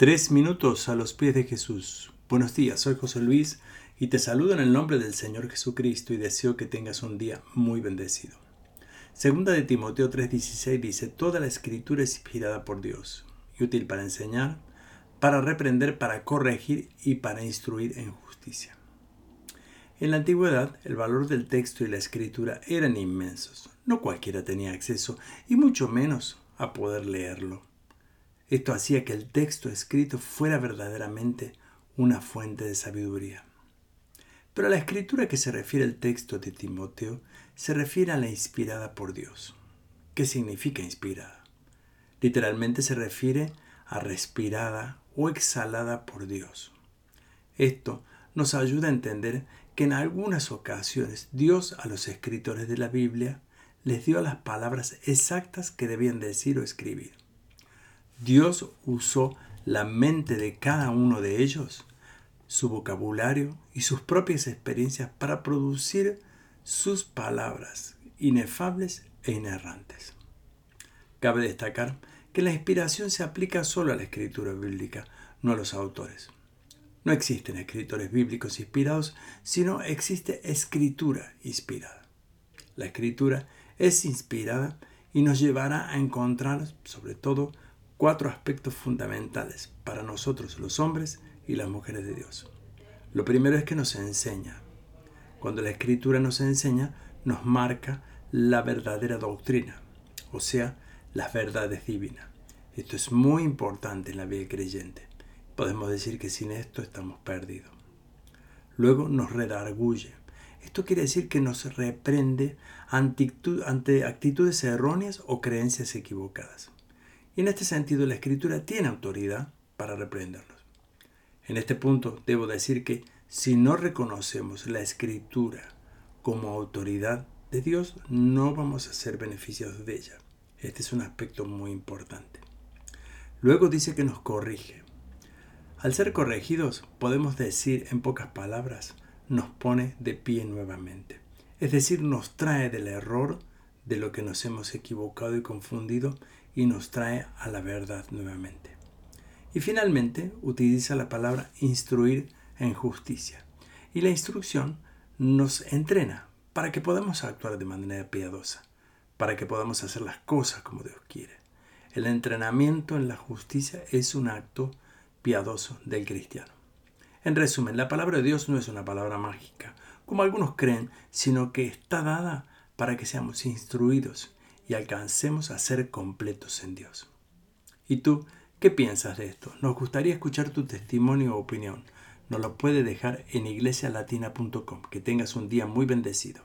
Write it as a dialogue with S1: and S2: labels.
S1: Tres minutos a los pies de Jesús. Buenos días, soy José Luis y te saludo en el nombre del Señor Jesucristo y deseo que tengas un día muy bendecido. Segunda de Timoteo 3:16 dice, Toda la escritura es inspirada por Dios y útil para enseñar, para reprender, para corregir y para instruir en justicia. En la antigüedad, el valor del texto y la escritura eran inmensos. No cualquiera tenía acceso, y mucho menos a poder leerlo. Esto hacía que el texto escrito fuera verdaderamente una fuente de sabiduría. Pero la escritura que se refiere el texto de Timoteo se refiere a la inspirada por Dios. ¿Qué significa inspirada? Literalmente se refiere a respirada o exhalada por Dios. Esto nos ayuda a entender que en algunas ocasiones Dios a los escritores de la Biblia les dio las palabras exactas que debían decir o escribir. Dios usó la mente de cada uno de ellos, su vocabulario y sus propias experiencias para producir sus palabras inefables e inerrantes. Cabe destacar que la inspiración se aplica solo a la escritura bíblica, no a los autores. No existen escritores bíblicos inspirados, sino existe escritura inspirada. La escritura es inspirada y nos llevará a encontrar, sobre todo, cuatro aspectos fundamentales para nosotros los hombres y las mujeres de Dios. Lo primero es que nos enseña. Cuando la escritura nos enseña, nos marca la verdadera doctrina, o sea, las verdades divinas. Esto es muy importante en la vida creyente. Podemos decir que sin esto estamos perdidos. Luego nos redarguye. Esto quiere decir que nos reprende ante actitudes erróneas o creencias equivocadas. En este sentido la escritura tiene autoridad para reprenderlos. En este punto debo decir que si no reconocemos la escritura como autoridad de Dios, no vamos a ser beneficiados de ella. Este es un aspecto muy importante. Luego dice que nos corrige. Al ser corregidos, podemos decir en pocas palabras, nos pone de pie nuevamente. Es decir, nos trae del error de lo que nos hemos equivocado y confundido y nos trae a la verdad nuevamente. Y finalmente utiliza la palabra instruir en justicia. Y la instrucción nos entrena para que podamos actuar de manera piadosa, para que podamos hacer las cosas como Dios quiere. El entrenamiento en la justicia es un acto piadoso del cristiano. En resumen, la palabra de Dios no es una palabra mágica, como algunos creen, sino que está dada para que seamos instruidos y alcancemos a ser completos en Dios. ¿Y tú qué piensas de esto? Nos gustaría escuchar tu testimonio o opinión. Nos lo puede dejar en iglesialatina.com. Que tengas un día muy bendecido.